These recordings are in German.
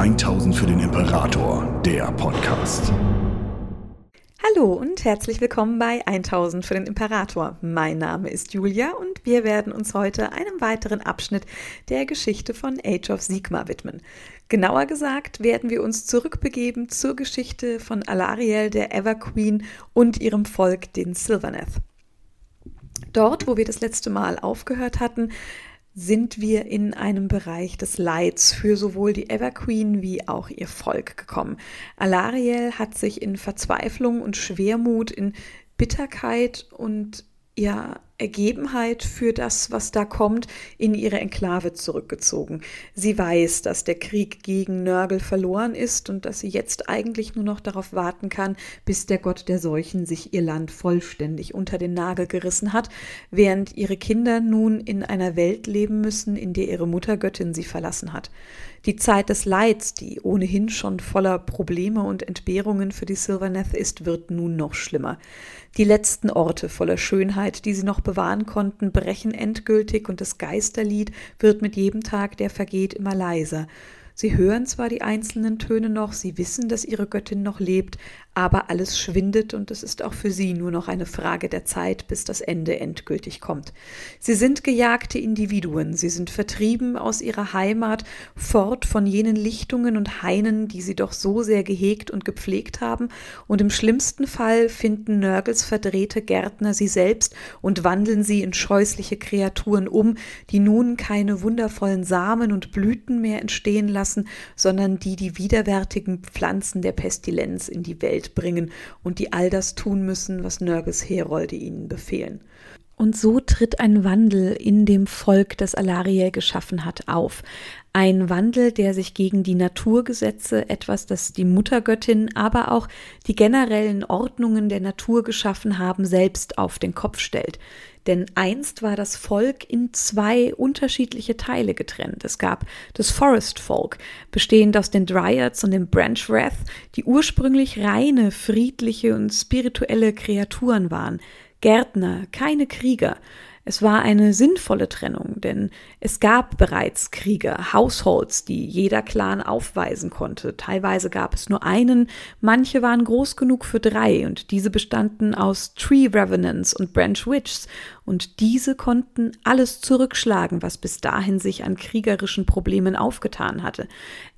1000 für den Imperator, der Podcast. Hallo und herzlich willkommen bei 1000 für den Imperator. Mein Name ist Julia und wir werden uns heute einem weiteren Abschnitt der Geschichte von Age of Sigma widmen. Genauer gesagt werden wir uns zurückbegeben zur Geschichte von Alariel, der Everqueen und ihrem Volk, den Silverneth. Dort, wo wir das letzte Mal aufgehört hatten, sind wir in einem Bereich des Leids für sowohl die Everqueen wie auch ihr Volk gekommen. Alariel hat sich in Verzweiflung und Schwermut, in Bitterkeit und ja, Ergebenheit für das, was da kommt, in ihre Enklave zurückgezogen. Sie weiß, dass der Krieg gegen Nörgel verloren ist und dass sie jetzt eigentlich nur noch darauf warten kann, bis der Gott der Seuchen sich ihr Land vollständig unter den Nagel gerissen hat, während ihre Kinder nun in einer Welt leben müssen, in der ihre Muttergöttin sie verlassen hat. Die Zeit des Leids, die ohnehin schon voller Probleme und Entbehrungen für die Silverneth ist, wird nun noch schlimmer. Die letzten Orte voller Schönheit, die sie noch bewahren konnten, brechen endgültig und das Geisterlied wird mit jedem Tag, der vergeht, immer leiser. Sie hören zwar die einzelnen Töne noch, sie wissen, dass ihre Göttin noch lebt, aber alles schwindet und es ist auch für sie nur noch eine Frage der Zeit, bis das Ende endgültig kommt. Sie sind gejagte Individuen, sie sind vertrieben aus ihrer Heimat, fort von jenen Lichtungen und Hainen, die sie doch so sehr gehegt und gepflegt haben, und im schlimmsten Fall finden Nörgels verdrehte Gärtner sie selbst und wandeln sie in scheußliche Kreaturen um, die nun keine wundervollen Samen und Blüten mehr entstehen lassen, sondern die die widerwärtigen Pflanzen der Pestilenz in die Welt bringen und die all das tun müssen, was Nörges Herolde ihnen befehlen. Und so tritt ein Wandel in dem Volk, das Alariel geschaffen hat, auf. Ein Wandel, der sich gegen die Naturgesetze, etwas, das die Muttergöttin, aber auch die generellen Ordnungen der Natur geschaffen haben, selbst auf den Kopf stellt. Denn einst war das Volk in zwei unterschiedliche Teile getrennt. Es gab das Forest Folk, bestehend aus den Dryads und dem Branch Wrath, die ursprünglich reine, friedliche und spirituelle Kreaturen waren. Gärtner, keine Krieger. Es war eine sinnvolle Trennung, denn es gab bereits Krieger, Households, die jeder Clan aufweisen konnte. Teilweise gab es nur einen, manche waren groß genug für drei und diese bestanden aus Tree Revenants und Branch Witches und diese konnten alles zurückschlagen, was bis dahin sich an kriegerischen Problemen aufgetan hatte.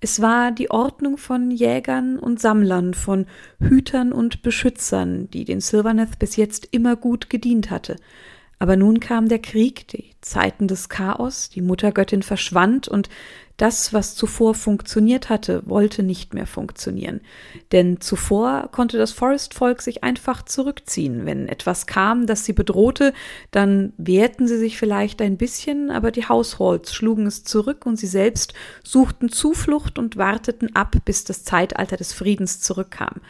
Es war die Ordnung von Jägern und Sammlern, von Hütern und Beschützern, die den Silverneth bis jetzt immer gut gedient hatte. Aber nun kam der Krieg, die Zeiten des Chaos, die Muttergöttin verschwand und das, was zuvor funktioniert hatte, wollte nicht mehr funktionieren. Denn zuvor konnte das Forest-Volk sich einfach zurückziehen. Wenn etwas kam, das sie bedrohte, dann wehrten sie sich vielleicht ein bisschen, aber die Households schlugen es zurück und sie selbst suchten Zuflucht und warteten ab, bis das Zeitalter des Friedens zurückkam.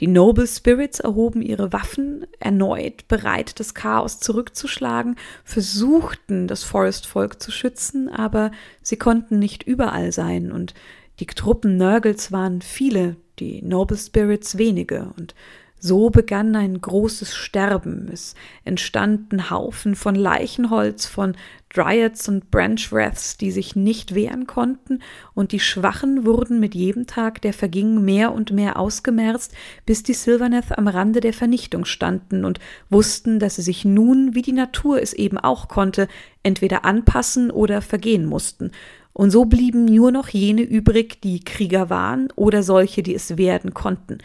Die Noble Spirits erhoben ihre Waffen erneut, bereit, das Chaos zurückzuschlagen, versuchten, das Forest-Volk zu schützen, aber sie konnten nicht überall sein. Und die Truppen Nörgels waren viele, die Noble Spirits wenige. Und so begann ein großes Sterben. Es entstanden Haufen von Leichenholz, von Dryads und Branchwraths, die sich nicht wehren konnten, und die Schwachen wurden mit jedem Tag, der verging, mehr und mehr ausgemerzt, bis die Silverneth am Rande der Vernichtung standen und wussten, dass sie sich nun, wie die Natur es eben auch konnte, entweder anpassen oder vergehen mussten, und so blieben nur noch jene übrig, die Krieger waren oder solche, die es werden konnten.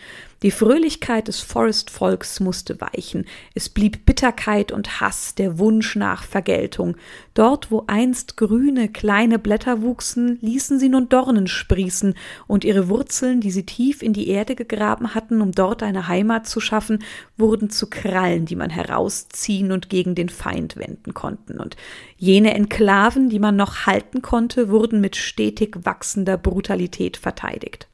Die Fröhlichkeit des Forest-Volks musste weichen. Es blieb Bitterkeit und Hass, der Wunsch nach Vergeltung. Dort, wo einst grüne, kleine Blätter wuchsen, ließen sie nun Dornen sprießen, und ihre Wurzeln, die sie tief in die Erde gegraben hatten, um dort eine Heimat zu schaffen, wurden zu Krallen, die man herausziehen und gegen den Feind wenden konnten. Und jene Enklaven, die man noch halten konnte, wurden mit stetig wachsender Brutalität verteidigt.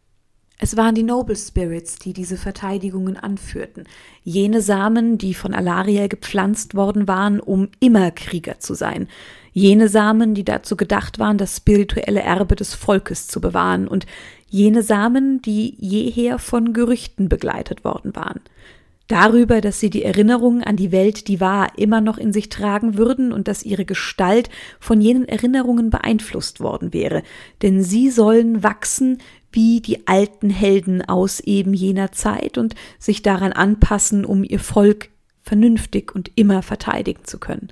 Es waren die Noble Spirits, die diese Verteidigungen anführten, jene Samen, die von Alariel gepflanzt worden waren, um immer Krieger zu sein, jene Samen, die dazu gedacht waren, das spirituelle Erbe des Volkes zu bewahren, und jene Samen, die jeher von Gerüchten begleitet worden waren. Darüber, dass sie die Erinnerung an die Welt, die war, immer noch in sich tragen würden und dass ihre Gestalt von jenen Erinnerungen beeinflusst worden wäre, denn sie sollen wachsen wie die alten Helden aus eben jener Zeit und sich daran anpassen, um ihr Volk vernünftig und immer verteidigen zu können.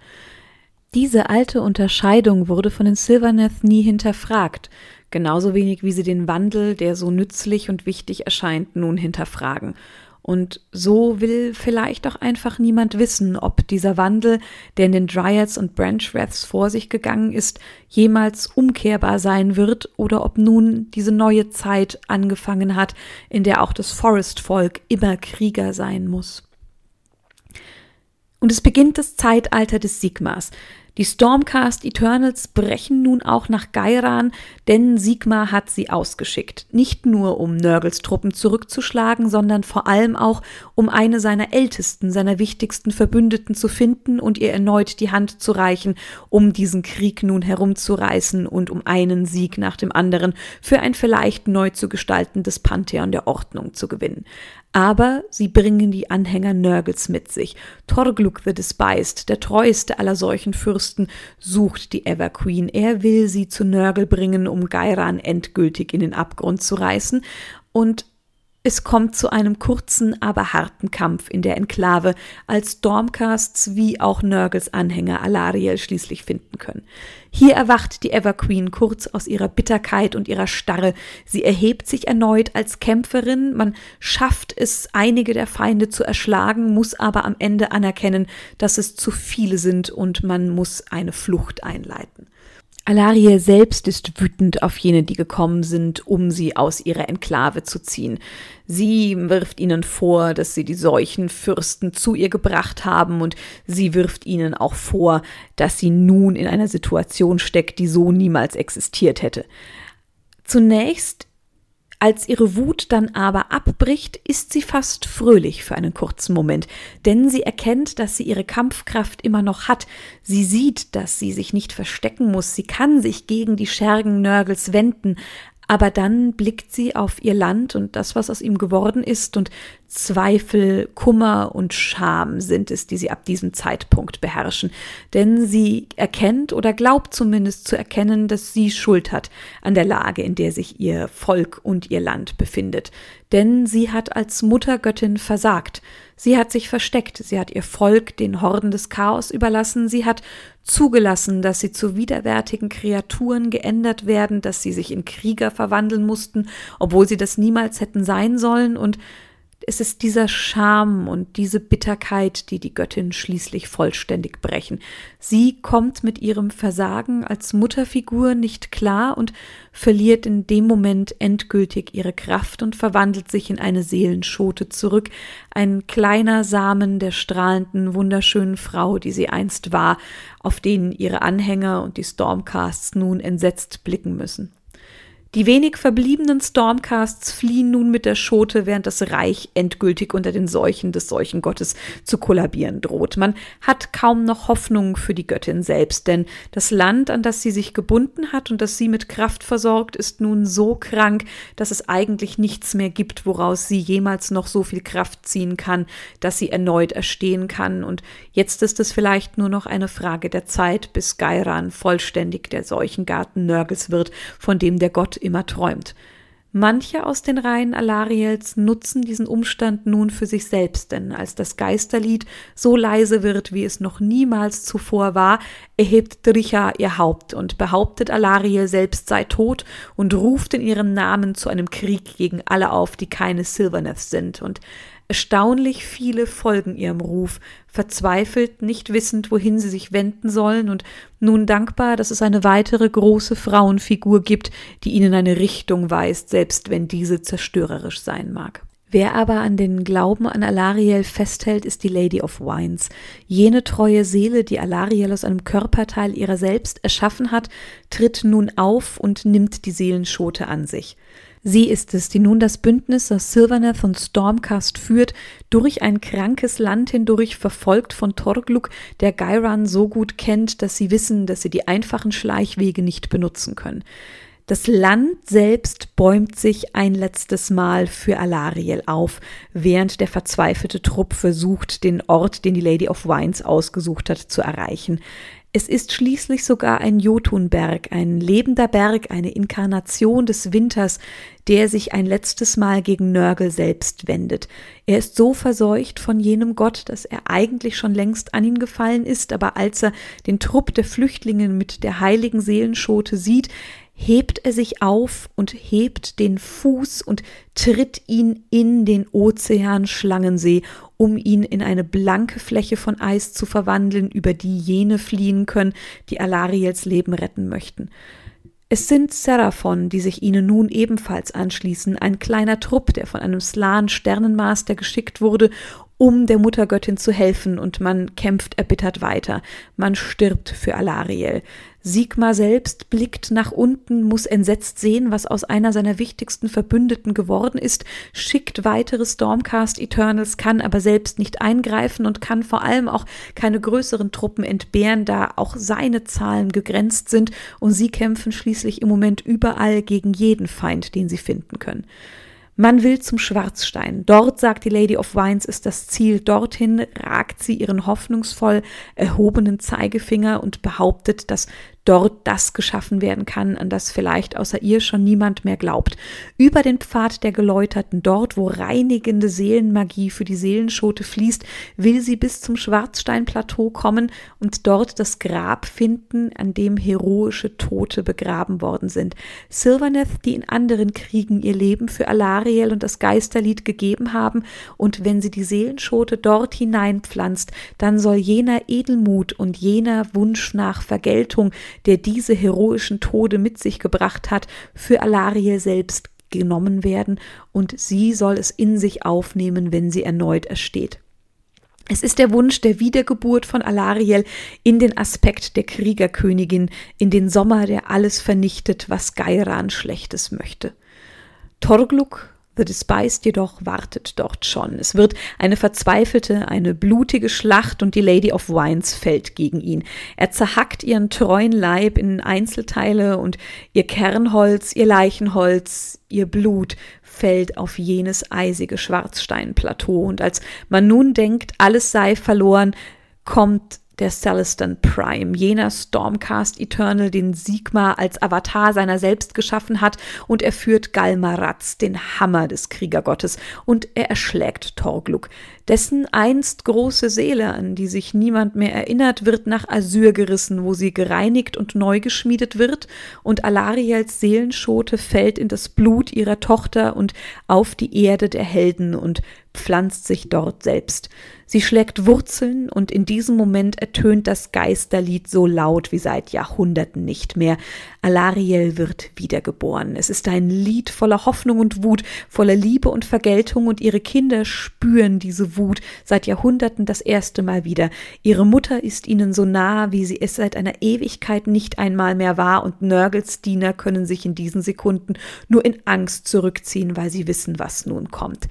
Diese alte Unterscheidung wurde von den Silverneth nie hinterfragt, genauso wenig wie sie den Wandel, der so nützlich und wichtig erscheint, nun hinterfragen. Und so will vielleicht auch einfach niemand wissen, ob dieser Wandel, der in den Dryads und Branchwraths vor sich gegangen ist, jemals umkehrbar sein wird oder ob nun diese neue Zeit angefangen hat, in der auch das Forest-Volk immer Krieger sein muss. Und es beginnt das Zeitalter des Sigmas, die Stormcast Eternals brechen nun auch nach Gairan, denn Sigmar hat sie ausgeschickt. Nicht nur, um Nörgels Truppen zurückzuschlagen, sondern vor allem auch, um eine seiner ältesten, seiner wichtigsten Verbündeten zu finden und ihr erneut die Hand zu reichen, um diesen Krieg nun herumzureißen und um einen Sieg nach dem anderen für ein vielleicht neu zu gestaltendes Pantheon der Ordnung zu gewinnen. Aber sie bringen die Anhänger Nörgels mit sich. Torgluk the Despised, der treueste aller solchen Fürsten, sucht die Everqueen. Er will sie zu Nörgel bringen, um Gairan endgültig in den Abgrund zu reißen. Und es kommt zu einem kurzen, aber harten Kampf in der Enklave, als Stormcasts wie auch Nörgels Anhänger Alariel schließlich finden können. Hier erwacht die Everqueen kurz aus ihrer Bitterkeit und ihrer Starre. Sie erhebt sich erneut als Kämpferin, man schafft es, einige der Feinde zu erschlagen, muss aber am Ende anerkennen, dass es zu viele sind und man muss eine Flucht einleiten. Alarie selbst ist wütend auf jene, die gekommen sind, um sie aus ihrer Enklave zu ziehen. Sie wirft ihnen vor, dass sie die Seuchenfürsten zu ihr gebracht haben, und sie wirft ihnen auch vor, dass sie nun in einer Situation steckt, die so niemals existiert hätte. Zunächst als ihre Wut dann aber abbricht, ist sie fast fröhlich für einen kurzen Moment, denn sie erkennt, dass sie ihre Kampfkraft immer noch hat. Sie sieht, dass sie sich nicht verstecken muss, sie kann sich gegen die Schergen Nörgels wenden, aber dann blickt sie auf ihr Land und das, was aus ihm geworden ist, und Zweifel, Kummer und Scham sind es, die sie ab diesem Zeitpunkt beherrschen. Denn sie erkennt oder glaubt zumindest zu erkennen, dass sie Schuld hat an der Lage, in der sich ihr Volk und ihr Land befindet. Denn sie hat als Muttergöttin versagt. Sie hat sich versteckt, sie hat ihr Volk den Horden des Chaos überlassen, sie hat zugelassen, dass sie zu widerwärtigen Kreaturen geändert werden, dass sie sich in Krieger verwandeln mussten, obwohl sie das niemals hätten sein sollen, und es ist dieser Scham und diese Bitterkeit, die die Göttin schließlich vollständig brechen. Sie kommt mit ihrem Versagen als Mutterfigur nicht klar und verliert in dem Moment endgültig ihre Kraft und verwandelt sich in eine Seelenschote zurück, ein kleiner Samen der strahlenden, wunderschönen Frau, die sie einst war, auf den ihre Anhänger und die Stormcasts nun entsetzt blicken müssen. Die wenig verbliebenen Stormcasts fliehen nun mit der Schote, während das Reich endgültig unter den Seuchen des Seuchengottes zu kollabieren droht. Man hat kaum noch Hoffnung für die Göttin selbst, denn das Land, an das sie sich gebunden hat und das sie mit Kraft versorgt, ist nun so krank, dass es eigentlich nichts mehr gibt, woraus sie jemals noch so viel Kraft ziehen kann, dass sie erneut erstehen kann. Und jetzt ist es vielleicht nur noch eine Frage der Zeit, bis Gairan vollständig der Seuchengarten Nörgels wird, von dem der Gott immer träumt. Manche aus den Reihen Alariels nutzen diesen Umstand nun für sich selbst, denn als das Geisterlied so leise wird, wie es noch niemals zuvor war, erhebt Dricha ihr Haupt und behauptet, Alariel selbst sei tot und ruft in ihrem Namen zu einem Krieg gegen alle auf, die keine Silverneths sind. Und Erstaunlich viele folgen ihrem Ruf, verzweifelt, nicht wissend, wohin sie sich wenden sollen und nun dankbar, dass es eine weitere große Frauenfigur gibt, die ihnen eine Richtung weist, selbst wenn diese zerstörerisch sein mag. Wer aber an den Glauben an Alariel festhält, ist die Lady of Wines. Jene treue Seele, die Alariel aus einem Körperteil ihrer selbst erschaffen hat, tritt nun auf und nimmt die Seelenschote an sich. Sie ist es, die nun das Bündnis aus Silverneth und Stormcast führt, durch ein krankes Land hindurch, verfolgt von Torgluk, der Gairan so gut kennt, dass sie wissen, dass sie die einfachen Schleichwege nicht benutzen können. Das Land selbst bäumt sich ein letztes Mal für Alariel auf, während der verzweifelte Trupp versucht, den Ort, den die Lady of Wines ausgesucht hat, zu erreichen. Es ist schließlich sogar ein Jotunberg, ein lebender Berg, eine Inkarnation des Winters, der sich ein letztes Mal gegen Nörgel selbst wendet. Er ist so verseucht von jenem Gott, dass er eigentlich schon längst an ihn gefallen ist, aber als er den Trupp der Flüchtlinge mit der heiligen Seelenschote sieht, hebt er sich auf und hebt den Fuß und tritt ihn in den Ozean Schlangensee, um ihn in eine blanke Fläche von Eis zu verwandeln, über die jene fliehen können, die Alariels Leben retten möchten. Es sind Seraphon, die sich ihnen nun ebenfalls anschließen, ein kleiner Trupp, der von einem Slan Sternenmaster geschickt wurde, um der Muttergöttin zu helfen, und man kämpft erbittert weiter. Man stirbt für Alariel. Sigmar selbst blickt nach unten, muss entsetzt sehen, was aus einer seiner wichtigsten Verbündeten geworden ist, schickt weitere Stormcast Eternals, kann aber selbst nicht eingreifen und kann vor allem auch keine größeren Truppen entbehren, da auch seine Zahlen gegrenzt sind und sie kämpfen schließlich im Moment überall gegen jeden Feind, den sie finden können. Man will zum Schwarzstein. Dort, sagt die Lady of Wines, ist das Ziel. Dorthin ragt sie ihren hoffnungsvoll erhobenen Zeigefinger und behauptet, dass dort das geschaffen werden kann, an das vielleicht außer ihr schon niemand mehr glaubt. Über den Pfad der Geläuterten, dort, wo reinigende Seelenmagie für die Seelenschote fließt, will sie bis zum Schwarzsteinplateau kommen und dort das Grab finden, an dem heroische Tote begraben worden sind. Silverneth, die in anderen Kriegen ihr Leben für Alariel und das Geisterlied gegeben haben, und wenn sie die Seelenschote dort hineinpflanzt, dann soll jener Edelmut und jener Wunsch nach Vergeltung, der diese heroischen Tode mit sich gebracht hat, für Alariel selbst genommen werden, und sie soll es in sich aufnehmen, wenn sie erneut ersteht. Es ist der Wunsch der Wiedergeburt von Alariel in den Aspekt der Kriegerkönigin, in den Sommer, der alles vernichtet, was Gairan Schlechtes möchte. Torgluk The Despised jedoch wartet dort schon. Es wird eine verzweifelte, eine blutige Schlacht und die Lady of Wines fällt gegen ihn. Er zerhackt ihren treuen Leib in Einzelteile und ihr Kernholz, ihr Leichenholz, ihr Blut fällt auf jenes eisige Schwarzsteinplateau. Und als man nun denkt, alles sei verloren, kommt der Celestin Prime, jener Stormcast Eternal, den Sigmar als Avatar seiner selbst geschaffen hat, und er führt Galmaraz, den Hammer des Kriegergottes, und er erschlägt Torgluk. Dessen einst große Seele, an die sich niemand mehr erinnert, wird nach Asyr gerissen, wo sie gereinigt und neu geschmiedet wird, und Alariels Seelenschote fällt in das Blut ihrer Tochter und auf die Erde der Helden und pflanzt sich dort selbst. Sie schlägt Wurzeln und in diesem Moment ertönt das Geisterlied so laut wie seit Jahrhunderten nicht mehr. Alariel wird wiedergeboren. Es ist ein Lied voller Hoffnung und Wut, voller Liebe und Vergeltung und ihre Kinder spüren diese Wut seit Jahrhunderten das erste Mal wieder. Ihre Mutter ist ihnen so nah, wie sie es seit einer Ewigkeit nicht einmal mehr war und Nörgels Diener können sich in diesen Sekunden nur in Angst zurückziehen, weil sie wissen, was nun kommt.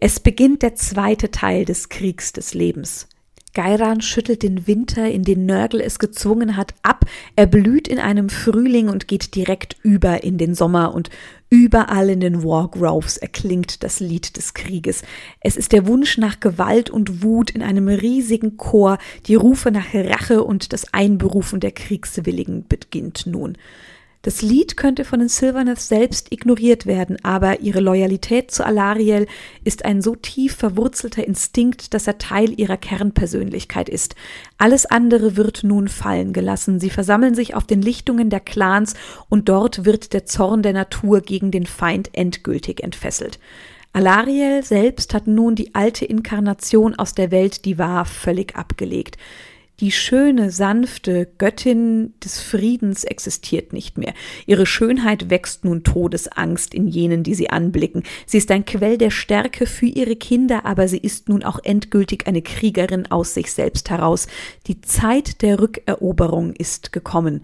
Es beginnt der zweite Teil des Kriegs des Lebens. Geiran schüttelt den Winter, in den Nörgel es gezwungen hat, ab. Er blüht in einem Frühling und geht direkt über in den Sommer und überall in den Wargroves erklingt das Lied des Krieges. Es ist der Wunsch nach Gewalt und Wut in einem riesigen Chor, die Rufe nach Rache und das Einberufen der Kriegswilligen beginnt nun. Das Lied könnte von den Sylvaneth selbst ignoriert werden, aber ihre Loyalität zu Alariel ist ein so tief verwurzelter Instinkt, dass er Teil ihrer Kernpersönlichkeit ist. Alles andere wird nun fallen gelassen. Sie versammeln sich auf den Lichtungen der Clans und dort wird der Zorn der Natur gegen den Feind endgültig entfesselt. Alariel selbst hat nun die alte Inkarnation aus der Welt, die war, völlig abgelegt. Die schöne, sanfte Göttin des Friedens existiert nicht mehr. Ihre Schönheit wächst nun Todesangst in jenen, die sie anblicken. Sie ist ein Quell der Stärke für ihre Kinder, aber sie ist nun auch endgültig eine Kriegerin aus sich selbst heraus. Die Zeit der Rückeroberung ist gekommen.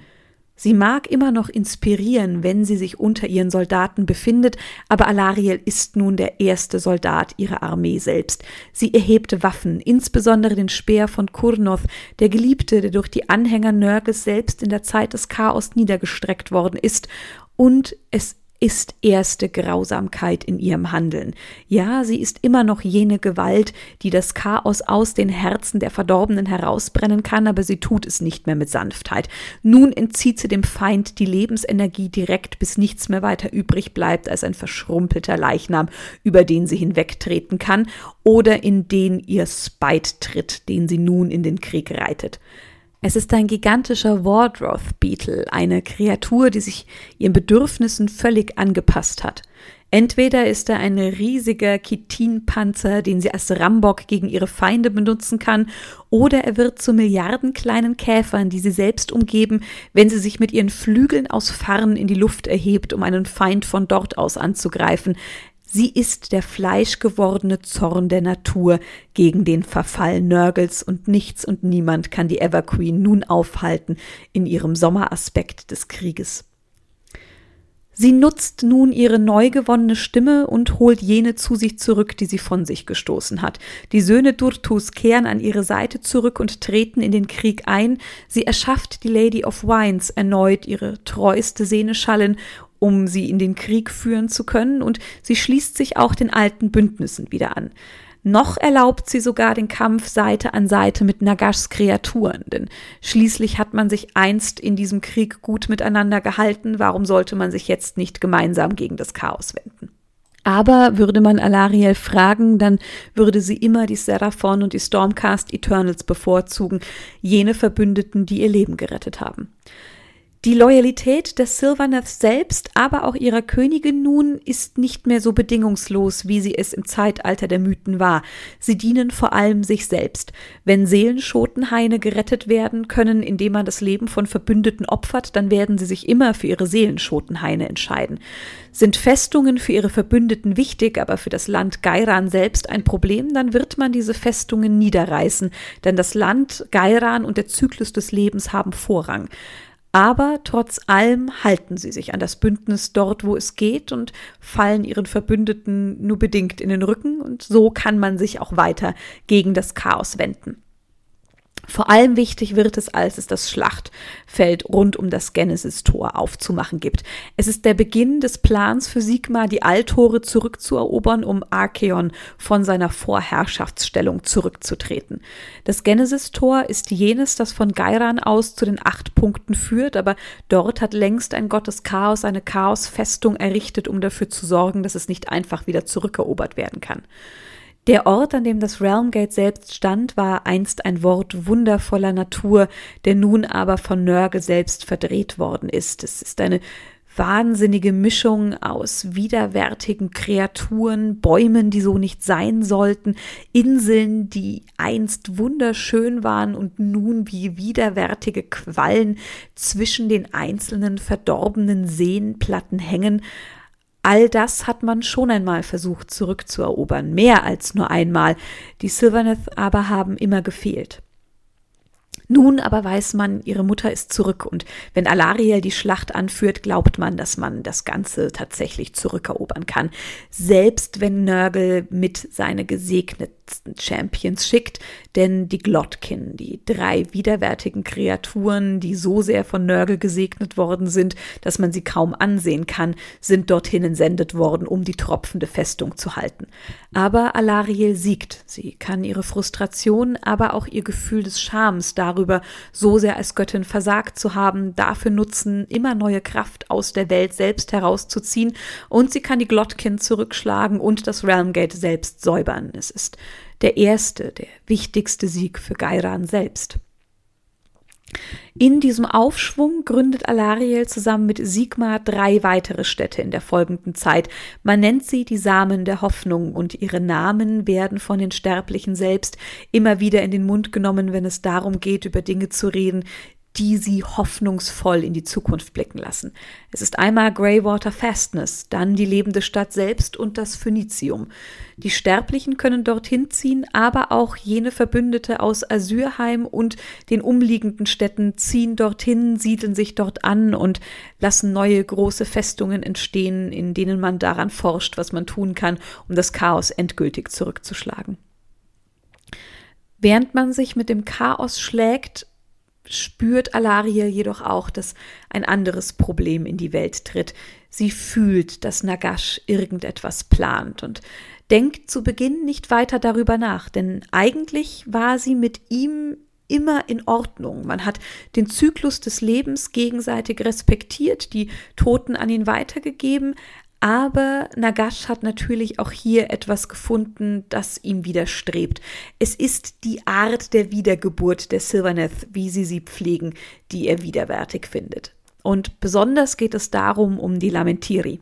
Sie mag immer noch inspirieren, wenn sie sich unter ihren Soldaten befindet, aber Alariel ist nun der erste Soldat ihrer Armee selbst. Sie erhebt Waffen, insbesondere den Speer von Kurnoth, der Geliebte, der durch die Anhänger Nörgels selbst in der Zeit des Chaos niedergestreckt worden ist, und es ist erste Grausamkeit in ihrem Handeln. Ja, sie ist immer noch jene Gewalt, die das Chaos aus den Herzen der Verdorbenen herausbrennen kann, aber sie tut es nicht mehr mit Sanftheit. Nun entzieht sie dem Feind die Lebensenergie direkt, bis nichts mehr weiter übrig bleibt als ein verschrumpelter Leichnam, über den sie hinwegtreten kann oder in den ihr Spite tritt, den sie nun in den Krieg reitet. Es ist ein gigantischer Wardroth Beetle, eine Kreatur, die sich ihren Bedürfnissen völlig angepasst hat. Entweder ist er ein riesiger Chitinpanzer, den sie als Rambock gegen ihre Feinde benutzen kann, oder er wird zu Milliarden kleinen Käfern, die sie selbst umgeben, wenn sie sich mit ihren Flügeln aus Farn in die Luft erhebt, um einen Feind von dort aus anzugreifen. Sie ist der fleischgewordene Zorn der Natur gegen den Verfall Nörgels und nichts und niemand kann die Everqueen nun aufhalten in ihrem Sommeraspekt des Krieges. Sie nutzt nun ihre neu gewonnene Stimme und holt jene zu sich zurück, die sie von sich gestoßen hat. Die Söhne Durtus kehren an ihre Seite zurück und treten in den Krieg ein. Sie erschafft die Lady of Wines erneut ihre treueste Seneschallin um sie in den Krieg führen zu können, und sie schließt sich auch den alten Bündnissen wieder an. Noch erlaubt sie sogar den Kampf Seite an Seite mit Nagashs Kreaturen, denn schließlich hat man sich einst in diesem Krieg gut miteinander gehalten, warum sollte man sich jetzt nicht gemeinsam gegen das Chaos wenden? Aber würde man Alariel fragen, dann würde sie immer die Seraphon und die Stormcast Eternals bevorzugen, jene Verbündeten, die ihr Leben gerettet haben. Die Loyalität des Sylvaneth selbst, aber auch ihrer Königin nun, ist nicht mehr so bedingungslos, wie sie es im Zeitalter der Mythen war. Sie dienen vor allem sich selbst. Wenn Seelenschotenhaine gerettet werden können, indem man das Leben von Verbündeten opfert, dann werden sie sich immer für ihre Seelenschotenhaine entscheiden. Sind Festungen für ihre Verbündeten wichtig, aber für das Land Gairan selbst ein Problem, dann wird man diese Festungen niederreißen, denn das Land Gairan und der Zyklus des Lebens haben Vorrang. Aber trotz allem halten sie sich an das Bündnis dort, wo es geht und fallen ihren Verbündeten nur bedingt in den Rücken und so kann man sich auch weiter gegen das Chaos wenden. Vor allem wichtig wird es, als es das Schlachtfeld rund um das Genesis-Tor aufzumachen gibt. Es ist der Beginn des Plans für Sigmar, die Altore zurückzuerobern, um Archeon von seiner Vorherrschaftsstellung zurückzutreten. Das Genesis-Tor ist jenes, das von Geiran aus zu den acht Punkten führt, aber dort hat längst ein Gott des Chaos eine Chaosfestung errichtet, um dafür zu sorgen, dass es nicht einfach wieder zurückerobert werden kann. Der Ort, an dem das Realmgate selbst stand, war einst ein Wort wundervoller Natur, der nun aber von Nörgel selbst verdreht worden ist. Es ist eine wahnsinnige Mischung aus widerwärtigen Kreaturen, Bäumen, die so nicht sein sollten, Inseln, die einst wunderschön waren und nun wie widerwärtige Quallen zwischen den einzelnen verdorbenen Seenplatten hängen, All das hat man schon einmal versucht zurückzuerobern, mehr als nur einmal. Die Sylvaneth aber haben immer gefehlt. Nun aber weiß man, ihre Mutter ist zurück und wenn Alariel die Schlacht anführt, glaubt man, dass man das Ganze tatsächlich zurückerobern kann. Selbst wenn Nörgel mit seine gesegneten Champions schickt, denn die Glotkin, die drei widerwärtigen Kreaturen, die so sehr von Nörgel gesegnet worden sind, dass man sie kaum ansehen kann, sind dorthin entsendet worden, um die tropfende Festung zu halten. Aber Alariel siegt. Sie kann ihre Frustration, aber auch ihr Gefühl des Schams darüber so sehr als Göttin versagt zu haben, dafür nutzen, immer neue Kraft aus der Welt selbst herauszuziehen und sie kann die Glotkin zurückschlagen und das Realmgate selbst säubern. Es ist der erste, der wichtigste Sieg für Gairan selbst. In diesem Aufschwung gründet Alariel zusammen mit Sigmar drei weitere Städte in der folgenden Zeit. Man nennt sie die Samen der Hoffnung und ihre Namen werden von den Sterblichen selbst immer wieder in den Mund genommen, wenn es darum geht, über Dinge zu reden, die sie hoffnungsvoll in die Zukunft blicken lassen. Es ist einmal Greywater Fastness, dann die lebende Stadt selbst und das Phönizium. Die Sterblichen können dorthin ziehen, aber auch jene Verbündete aus Asyrheim und den umliegenden Städten ziehen dorthin, siedeln sich dort an und lassen neue große Festungen entstehen, in denen man daran forscht, was man tun kann, um das Chaos endgültig zurückzuschlagen. Während man sich mit dem Chaos schlägt, spürt Alaria jedoch auch, dass ein anderes Problem in die Welt tritt. Sie fühlt, dass Nagash irgendetwas plant und denkt zu Beginn nicht weiter darüber nach, denn eigentlich war sie mit ihm immer in Ordnung. Man hat den Zyklus des Lebens gegenseitig respektiert, die Toten an ihn weitergegeben, aber Nagash hat natürlich auch hier etwas gefunden, das ihm widerstrebt. Es ist die Art der Wiedergeburt der Silverneth, wie sie sie pflegen, die er widerwärtig findet. Und besonders geht es darum um die Lamentiri.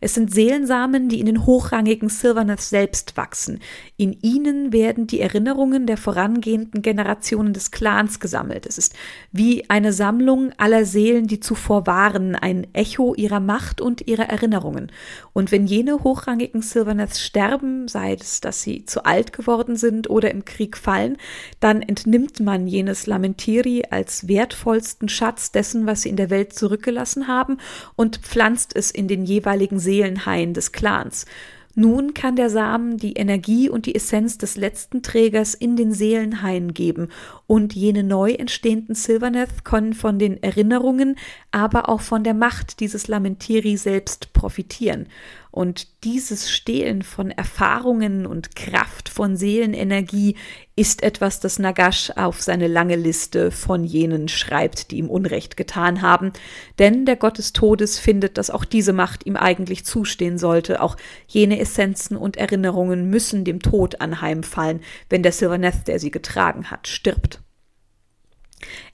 Es sind Seelensamen, die in den hochrangigen Silverneth selbst wachsen. In ihnen werden die Erinnerungen der vorangehenden Generationen des Clans gesammelt. Es ist wie eine Sammlung aller Seelen, die zuvor waren, ein Echo ihrer Macht und ihrer Erinnerungen. Und wenn jene hochrangigen Silverneths sterben, sei es, dass sie zu alt geworden sind oder im Krieg fallen, dann entnimmt man jenes Lamentiri als wertvollsten Schatz dessen, was sie in der Welt zurückgelassen haben und pflanzt es in den jeweiligen Seelenhain des Clans. Nun kann der Samen die Energie und die Essenz des letzten Trägers in den Seelenhain geben und jene neu entstehenden Silverneth können von den Erinnerungen, aber auch von der Macht dieses Lamentiri selbst profitieren. Und dieses Stehlen von Erfahrungen und Kraft von Seelenenergie ist etwas, das Nagash auf seine lange Liste von jenen schreibt, die ihm Unrecht getan haben. Denn der Gott des Todes findet, dass auch diese Macht ihm eigentlich zustehen sollte. Auch jene Essenzen und Erinnerungen müssen dem Tod anheimfallen, wenn der Silverneth, der sie getragen hat, stirbt.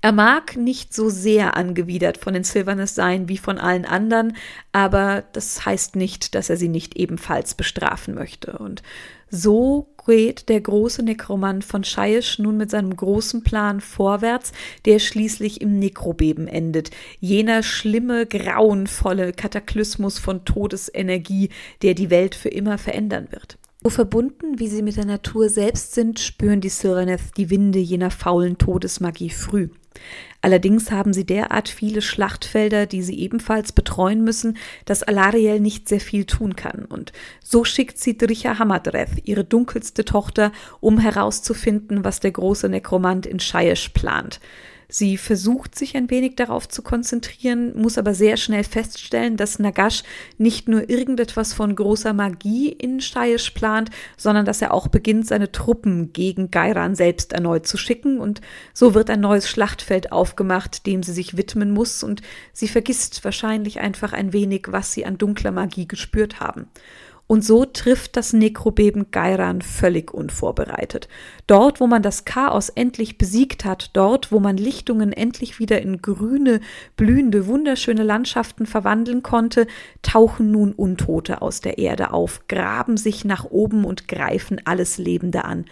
Er mag nicht so sehr angewidert von den Silvernes sein wie von allen anderen, aber das heißt nicht, dass er sie nicht ebenfalls bestrafen möchte. Und so geht der große Nekromant von Scheisch nun mit seinem großen Plan vorwärts, der schließlich im Nekrobeben endet. Jener schlimme, grauenvolle Kataklysmus von Todesenergie, der die Welt für immer verändern wird. So verbunden, wie sie mit der Natur selbst sind, spüren die Sylvaneth die Winde jener faulen Todesmagie früh. Allerdings haben sie derart viele Schlachtfelder, die sie ebenfalls betreuen müssen, dass Alariel nicht sehr viel tun kann. Und so schickt sie Dricha Hamadreth, ihre dunkelste Tochter, um herauszufinden, was der große Nekromant in Shaish plant. Sie versucht sich ein wenig darauf zu konzentrieren, muss aber sehr schnell feststellen, dass Nagash nicht nur irgendetwas von großer Magie in Shaiish plant, sondern dass er auch beginnt, seine Truppen gegen Gairan selbst erneut zu schicken und so wird ein neues Schlachtfeld aufgemacht, dem sie sich widmen muss und sie vergisst wahrscheinlich einfach ein wenig, was sie an dunkler Magie gespürt haben. Und so trifft das Nekrobeben Gairan völlig unvorbereitet. Dort, wo man das Chaos endlich besiegt hat, dort, wo man Lichtungen endlich wieder in grüne, blühende, wunderschöne Landschaften verwandeln konnte, tauchen nun Untote aus der Erde auf, graben sich nach oben und greifen alles Lebende an.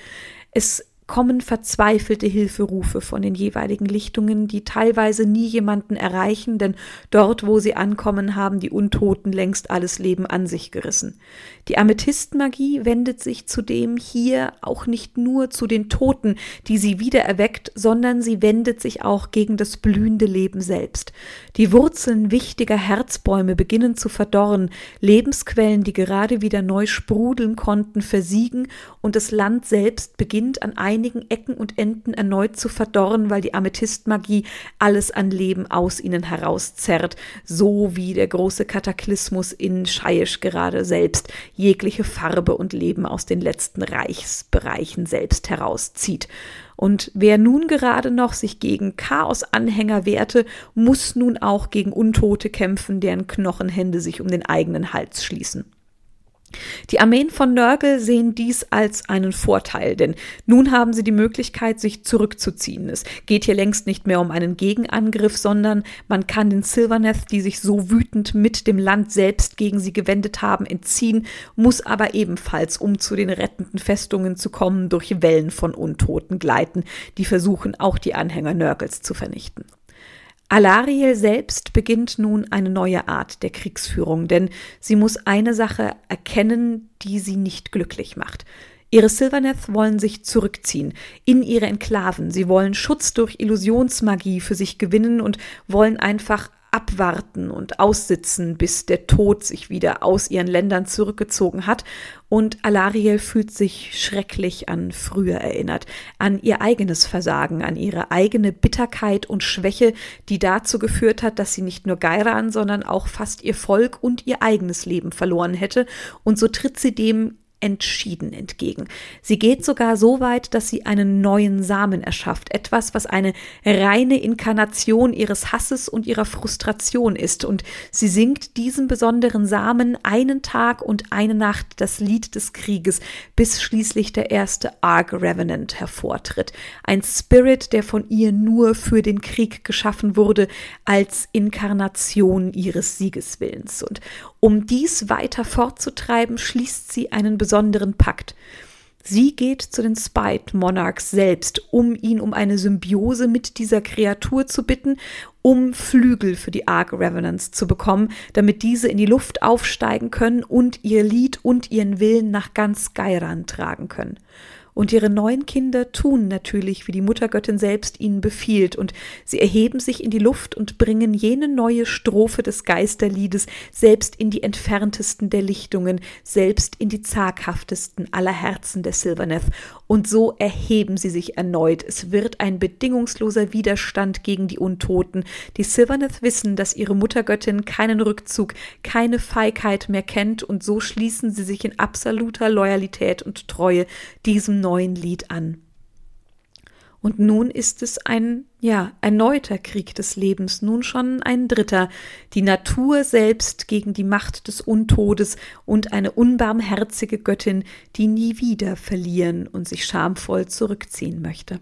Es kommen verzweifelte Hilferufe von den jeweiligen Lichtungen, die teilweise nie jemanden erreichen, denn dort, wo sie ankommen, haben die Untoten längst alles Leben an sich gerissen. Die Amethystmagie wendet sich zudem hier auch nicht nur zu den Toten, die sie wieder erweckt, sondern sie wendet sich auch gegen das blühende Leben selbst. Die Wurzeln wichtiger Herzbäume beginnen zu verdorren, Lebensquellen, die gerade wieder neu sprudeln konnten, versiegen und das Land selbst beginnt an einigen Ecken und Enden erneut zu verdorren, weil die Amethystmagie alles an Leben aus ihnen herauszerrt, so wie der große Kataklysmus in Scheisch gerade selbst jegliche Farbe und Leben aus den letzten Reichsbereichen selbst herauszieht. Und wer nun gerade noch sich gegen Chaos-Anhänger wehrte, muss nun auch gegen Untote kämpfen, deren Knochenhände sich um den eigenen Hals schließen. Die Armeen von Nörgel sehen dies als einen Vorteil, denn nun haben sie die Möglichkeit, sich zurückzuziehen. Es geht hier längst nicht mehr um einen Gegenangriff, sondern man kann den Silverneth, die sich so wütend mit dem Land selbst gegen sie gewendet haben, entziehen, muss aber ebenfalls, um zu den rettenden Festungen zu kommen, durch Wellen von Untoten gleiten, die versuchen, auch die Anhänger Nörgels zu vernichten. Alariel selbst beginnt nun eine neue Art der Kriegsführung, denn sie muss eine Sache erkennen, die sie nicht glücklich macht. Ihre Silverneth wollen sich zurückziehen in ihre Enklaven. Sie wollen Schutz durch Illusionsmagie für sich gewinnen und wollen einfach abwarten und aussitzen, bis der Tod sich wieder aus ihren Ländern zurückgezogen hat. Und Alariel fühlt sich schrecklich an früher erinnert, an ihr eigenes Versagen, an ihre eigene Bitterkeit und Schwäche, die dazu geführt hat, dass sie nicht nur Gairan, sondern auch fast ihr Volk und ihr eigenes Leben verloren hätte. Und so tritt sie dem entschieden entgegen. Sie geht sogar so weit, dass sie einen neuen Samen erschafft, etwas, was eine reine Inkarnation ihres Hasses und ihrer Frustration ist, und sie singt diesem besonderen Samen einen Tag und eine Nacht das Lied des Krieges, bis schließlich der erste Ark Revenant hervortritt, ein Spirit, der von ihr nur für den Krieg geschaffen wurde, als Inkarnation ihres Siegeswillens. Und um dies weiter fortzutreiben, schließt sie einen besonderen Pakt. Sie geht zu den Spite Monarchs selbst, um ihn um eine Symbiose mit dieser Kreatur zu bitten, um Flügel für die Ark Revenants zu bekommen, damit diese in die Luft aufsteigen können und ihr Lied und ihren Willen nach ganz Geiran tragen können. Und ihre neuen Kinder tun natürlich, wie die Muttergöttin selbst ihnen befiehlt, und sie erheben sich in die Luft und bringen jene neue Strophe des Geisterliedes selbst in die entferntesten der Lichtungen, selbst in die zaghaftesten aller Herzen der Silverneth. Und so erheben sie sich erneut. Es wird ein bedingungsloser Widerstand gegen die Untoten. Die Silverneth wissen, dass ihre Muttergöttin keinen Rückzug, keine Feigheit mehr kennt, und so schließen sie sich in absoluter Loyalität und Treue diesem neuen Lied an. Und nun ist es ein, ja, erneuter Krieg des Lebens, nun schon ein dritter, die Natur selbst gegen die Macht des Untodes und eine unbarmherzige Göttin, die nie wieder verlieren und sich schamvoll zurückziehen möchte.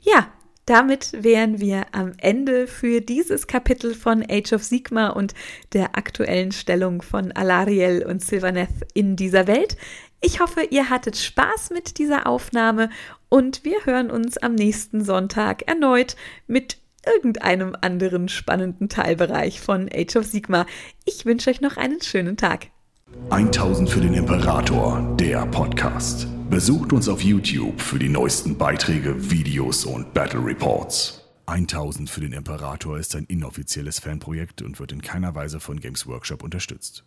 Ja, damit wären wir am Ende für dieses Kapitel von Age of Sigma und der aktuellen Stellung von Alariel und Sylvaneth in dieser Welt. Ich hoffe, ihr hattet Spaß mit dieser Aufnahme und wir hören uns am nächsten Sonntag erneut mit irgendeinem anderen spannenden Teilbereich von Age of Sigma. Ich wünsche euch noch einen schönen Tag. 1000 für den Imperator, der Podcast. Besucht uns auf YouTube für die neuesten Beiträge, Videos und Battle Reports. 1000 für den Imperator ist ein inoffizielles Fanprojekt und wird in keiner Weise von Games Workshop unterstützt.